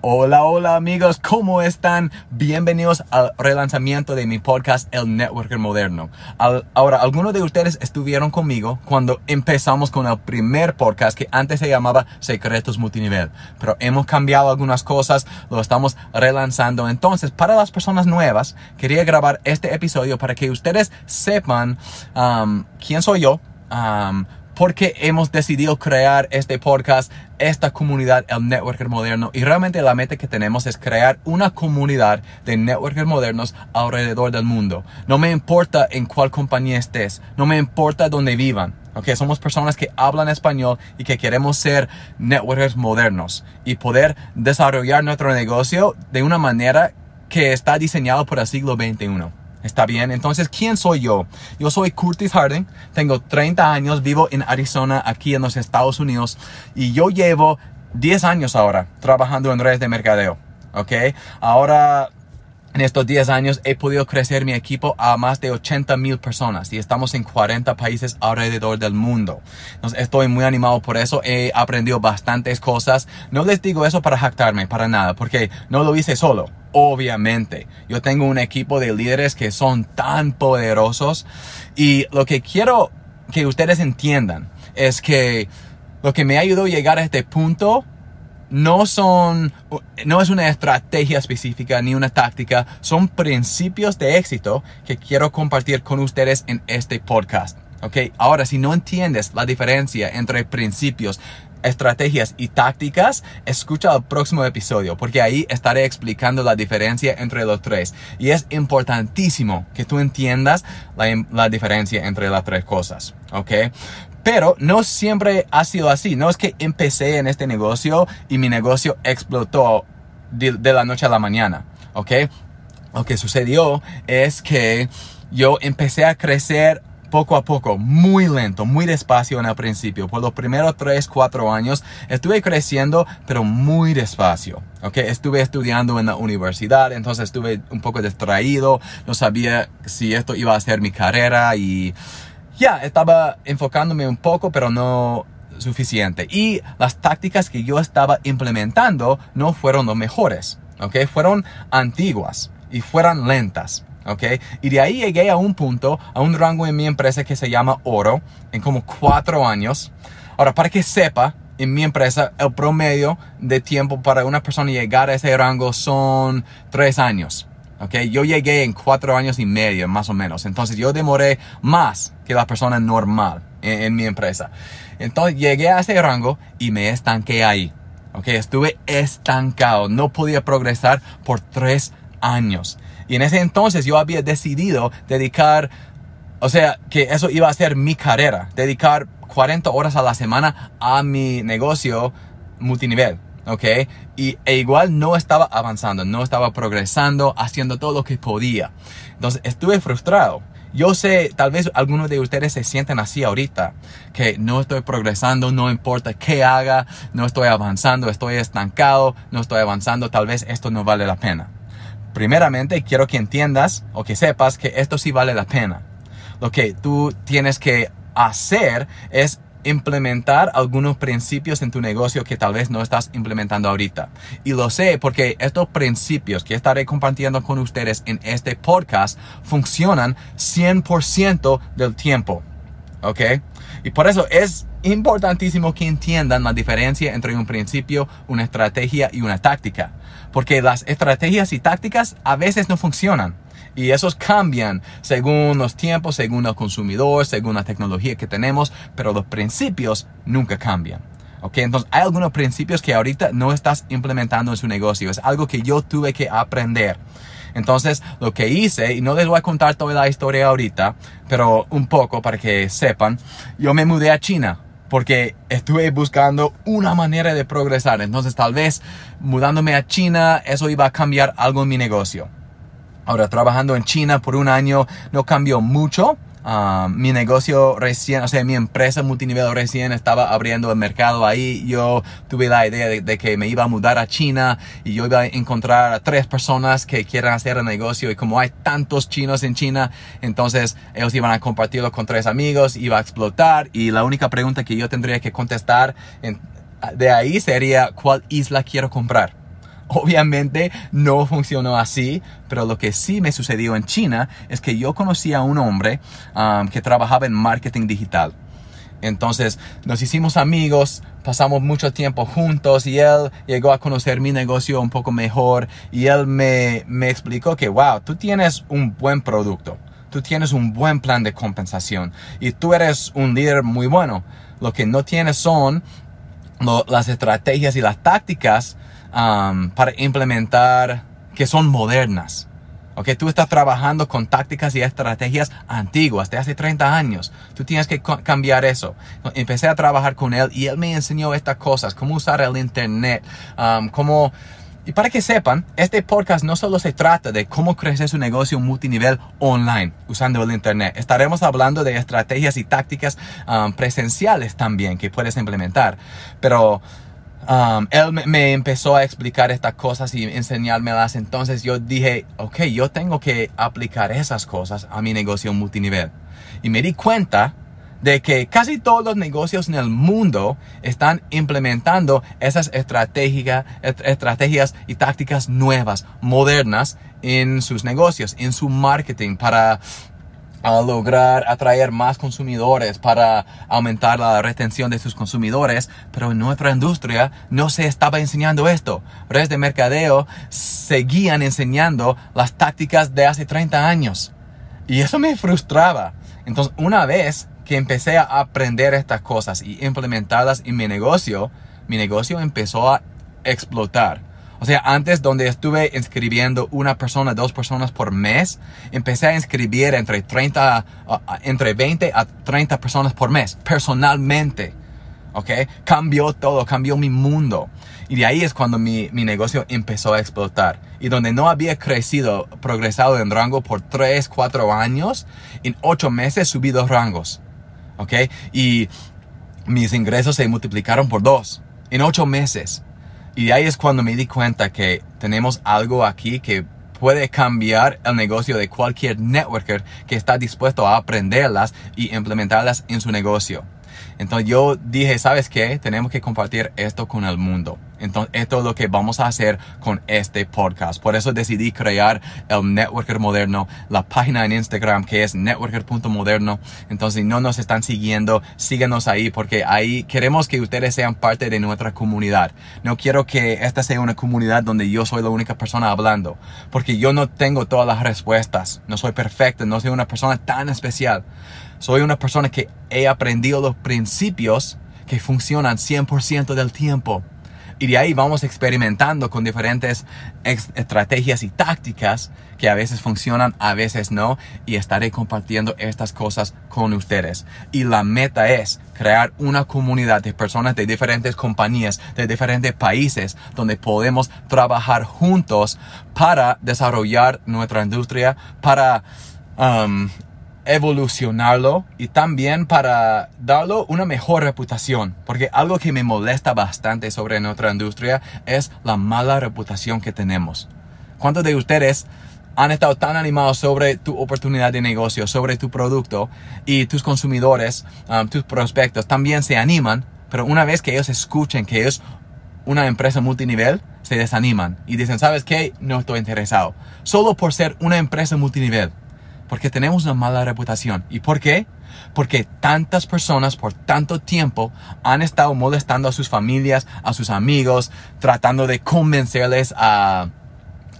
Hola, hola amigos, ¿cómo están? Bienvenidos al relanzamiento de mi podcast El Networker Moderno. ahora, algunos de ustedes estuvieron conmigo cuando empezamos con el primer podcast que antes se llamaba Secretos Multinivel, pero hemos cambiado algunas cosas, lo estamos relanzando. Entonces, para las personas nuevas, quería grabar este episodio para que ustedes sepan um, quién soy yo, um, porque hemos decidido crear este podcast, esta comunidad, el Networker Moderno. Y realmente la meta que tenemos es crear una comunidad de networkers modernos alrededor del mundo. No me importa en cuál compañía estés, no me importa dónde vivan. Okay, somos personas que hablan español y que queremos ser networkers modernos y poder desarrollar nuestro negocio de una manera que está diseñado para el siglo XXI. ¿Está bien? Entonces, ¿quién soy yo? Yo soy Curtis Harding, tengo 30 años, vivo en Arizona, aquí en los Estados Unidos, y yo llevo 10 años ahora trabajando en redes de mercadeo. ¿Ok? Ahora en estos 10 años he podido crecer mi equipo a más de 80 mil personas y estamos en 40 países alrededor del mundo. Entonces estoy muy animado por eso. He aprendido bastantes cosas. No les digo eso para jactarme, para nada, porque no lo hice solo. Obviamente, yo tengo un equipo de líderes que son tan poderosos y lo que quiero que ustedes entiendan es que lo que me ayudó a llegar a este punto no son, no es una estrategia específica ni una táctica, son principios de éxito que quiero compartir con ustedes en este podcast. Ok, ahora si no entiendes la diferencia entre principios, estrategias y tácticas, escucha el próximo episodio porque ahí estaré explicando la diferencia entre los tres. Y es importantísimo que tú entiendas la, la diferencia entre las tres cosas. ¿Ok? Pero no siempre ha sido así. No es que empecé en este negocio y mi negocio explotó de, la noche a la mañana. ¿Ok? Lo que sucedió es que yo empecé a crecer poco a poco, muy lento, muy despacio en el principio. Por los primeros 3, 4 años estuve creciendo, pero muy despacio. Okay, estuve estudiando en la universidad, entonces estuve un poco distraído, no sabía si esto iba a ser mi carrera y ya estaba enfocándome un poco, pero no suficiente. Y las tácticas que yo estaba implementando no fueron los mejores, ¿ok? Fueron antiguas y fueron lentas. ¿ok? Y de ahí llegué a un punto, a un rango en mi empresa que se llama oro, en como cuatro años. Ahora, para que sepa, en mi empresa, el promedio de tiempo para una persona llegar a ese rango son tres años. Okay, yo llegué en cuatro años y medio, más o menos. Entonces yo demoré más que la persona normal en, mi empresa. Entonces llegué a ese rango y me estanqué ahí. Okay, estuve estancado. No podía progresar por tres años. Y en ese entonces yo había decidido dedicar, o sea, que eso iba a ser mi carrera. Dedicar 40 horas a la semana a mi negocio multinivel. ¿Ok? Y e igual no estaba avanzando, no estaba progresando, haciendo todo lo que podía. Entonces estuve frustrado. Yo sé, tal vez algunos de ustedes se sienten así ahorita, que no estoy progresando, no importa qué haga, no estoy avanzando, estoy estancado, no estoy avanzando, tal vez esto no vale la pena. Primeramente, quiero que entiendas o que sepas que esto sí vale la pena. Lo que tú tienes que hacer es implementar algunos principios en tu negocio que tal vez no estás implementando ahorita. Y lo sé porque estos principios que estaré compartiendo con ustedes en este podcast funcionan 100% del tiempo. ¿Ok? Y por eso es importantísimo que entiendan la diferencia entre un principio, una estrategia y una táctica. Porque las estrategias y tácticas a veces no funcionan. Y esos cambian según los tiempos, según el consumidor, según la tecnología que tenemos, pero los principios nunca cambian. ¿Ok? Entonces hay algunos principios que ahorita no estás implementando en su negocio. Es algo que yo tuve que aprender. Entonces, lo que hice, y no les voy a contar toda la historia ahorita, pero un poco para que sepan, yo me mudé a China porque estuve buscando una manera de progresar. Entonces, tal vez mudándome a China, eso iba a cambiar algo en mi negocio. Ahora, trabajando en China por un año no cambió mucho. Ah, mi negocio recién, o sea, mi empresa multinivel recién estaba abriendo el mercado ahí. Yo tuve la idea de, que me iba a mudar a China y yo iba a encontrar a tres personas que quieran hacer el negocio. Y como hay tantos chinos en China, entonces ellos iban a compartirlo con tres amigos, iba a explotar. Y la única pregunta que yo tendría que contestar de ahí sería, ¿cuál isla quiero comprar? Obviamente no funcionó así, pero lo que sí me sucedió en China es que yo conocí a un hombre um, que trabajaba en marketing digital. Entonces nos hicimos amigos, pasamos mucho tiempo juntos y él llegó a conocer mi negocio un poco mejor y él me, me explicó que, wow, tú tienes un buen producto, tú tienes un buen plan de compensación y tú eres un líder muy bueno. Lo que no tienes son las estrategias y las tácticas um, para implementar que son modernas. Ok, tú estás trabajando con tácticas y estrategias antiguas de hace 30 años. Tú tienes que cambiar eso. Empecé a trabajar con él y él me enseñó estas cosas, cómo usar el internet, um, cómo... Y para que sepan, este podcast no solo se trata de cómo crecer su negocio multinivel online usando el Internet. Estaremos hablando de estrategias y tácticas um, presenciales también que puedes implementar. Pero Um, él me, empezó a explicar estas cosas y enseñármelas. Entonces yo dije, ok, yo tengo que aplicar esas cosas a mi negocio multinivel. Y me di cuenta de que casi todos los negocios en el mundo están implementando esas estrategias, estrategias y tácticas nuevas, modernas en sus negocios, en su marketing para a lograr atraer más consumidores para aumentar la retención de sus consumidores, pero en nuestra industria no se estaba enseñando esto. Redes de mercadeo seguían enseñando las tácticas de hace 30 años. Y eso me frustraba. Entonces, una vez que empecé a aprender estas cosas y implementarlas en mi negocio, mi negocio empezó a explotar. O sea, antes donde estuve inscribiendo una persona, dos personas por mes, empecé a inscribir entre 30, entre 20 a 30 personas por mes, personalmente. ¿Ok? Cambió todo, cambió mi mundo. Y de ahí es cuando mi, mi negocio empezó a explotar. Y donde no había crecido, progresado en rango por 3, 4 años, en 8 meses subí dos rangos. ¿Ok? Y mis ingresos se multiplicaron por dos en 8 meses. Y ahí es cuando me di cuenta que tenemos algo aquí que puede cambiar el negocio de cualquier networker que está dispuesto a aprenderlas y implementarlas en su negocio. Entonces yo dije, ¿sabes qué? Tenemos que compartir esto con el mundo. Entonces esto es lo que vamos a hacer con este podcast. Por eso decidí crear el Networker Moderno, la página en Instagram que es networker.moderno. Entonces si no nos están siguiendo, síguenos ahí porque ahí queremos que ustedes sean parte de nuestra comunidad. No quiero que esta sea una comunidad donde yo soy la única persona hablando. Porque yo no tengo todas las respuestas. No soy perfecto, no soy una persona tan especial. Soy una persona que he aprendido los principios que funcionan 100% del tiempo. Y de ahí vamos experimentando con diferentes estrategias y tácticas que a veces funcionan, a veces no. Y estaré compartiendo estas cosas con ustedes. Y la meta es crear una comunidad de personas de diferentes compañías, de diferentes países, donde podemos trabajar juntos para desarrollar nuestra industria, para um, evolucionarlo y también para darlo una mejor reputación. Porque algo que me molesta bastante sobre nuestra industria es la mala reputación que tenemos. ¿Cuántos de ustedes han estado tan animados sobre tu oportunidad de negocio, sobre tu producto y tus consumidores, um, tus prospectos también se animan, pero una vez que ellos escuchen que es una empresa multinivel, se desaniman y dicen, ¿sabes qué? No estoy interesado. Solo por ser una empresa multinivel. Porque tenemos una mala reputación. ¿Y por qué? Porque tantas personas por tanto tiempo han estado molestando a sus familias, a sus amigos, tratando de convencerles a,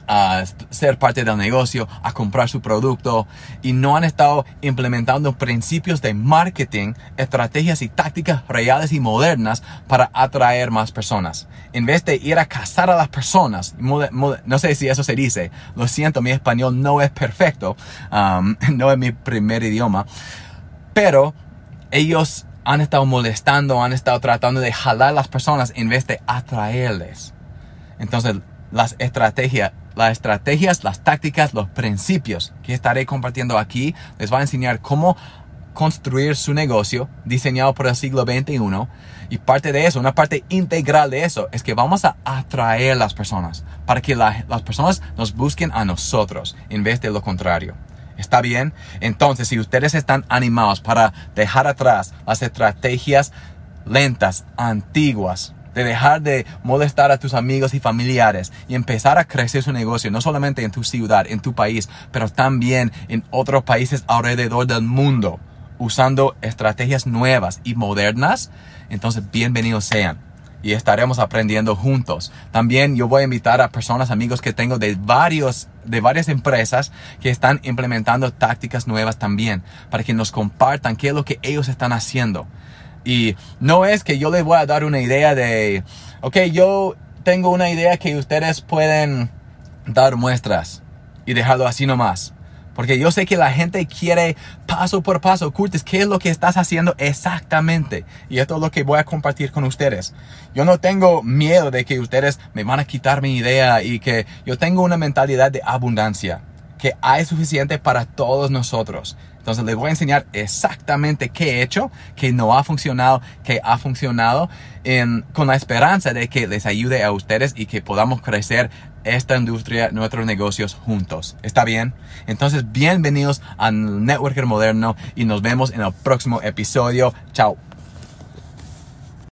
a ser parte del negocio, a comprar su producto y no han estado implementando principios de marketing, estrategias y tácticas reales y modernas para atraer más personas. En vez de ir a cazar a las personas, no sé si eso se dice, lo siento, mi español no es perfecto, um, no es mi primer idioma, pero ellos han estado molestando, han estado tratando de jalar a las personas en vez de atraerles. Entonces, las estrategias, las estrategias, las tácticas, los principios que estaré compartiendo aquí les va a enseñar cómo construir su negocio diseñado por el siglo XXI. Y parte de eso, una parte integral de eso, es que vamos a atraer a las personas para que las personas nos busquen a nosotros en vez de lo contrario. ¿Está bien? Entonces, si ustedes están animados para dejar atrás las estrategias lentas, antiguas, de dejar de molestar a tus amigos y familiares y empezar a crecer su negocio, no solamente en tu ciudad, en tu país, pero también en otros países alrededor del mundo, usando estrategias nuevas y modernas, entonces bienvenidos sean y estaremos aprendiendo juntos. También yo voy a invitar a personas, amigos que tengo de varios de varias empresas que están implementando tácticas nuevas también para que nos compartan qué es lo que ellos están haciendo. Y no es que yo les voy a dar una idea de, ok, yo tengo una idea que ustedes pueden dar muestras y dejarlo así nomás. Porque yo sé que la gente quiere paso por paso, Curtis, ¿qué es lo que estás haciendo exactamente? Y esto es lo que voy a compartir con ustedes. Yo no tengo miedo de que ustedes me van a quitar mi idea y que yo tengo una mentalidad de abundancia, que hay suficiente para todos nosotros. Entonces les voy a enseñar exactamente qué he hecho, que no ha funcionado, que ha funcionado, con la esperanza de que les ayude a ustedes y que podamos crecer esta industria, nuestros negocios juntos. ¿Está bien? Entonces, bienvenidos al Networker Moderno y nos vemos en el próximo episodio. Chao.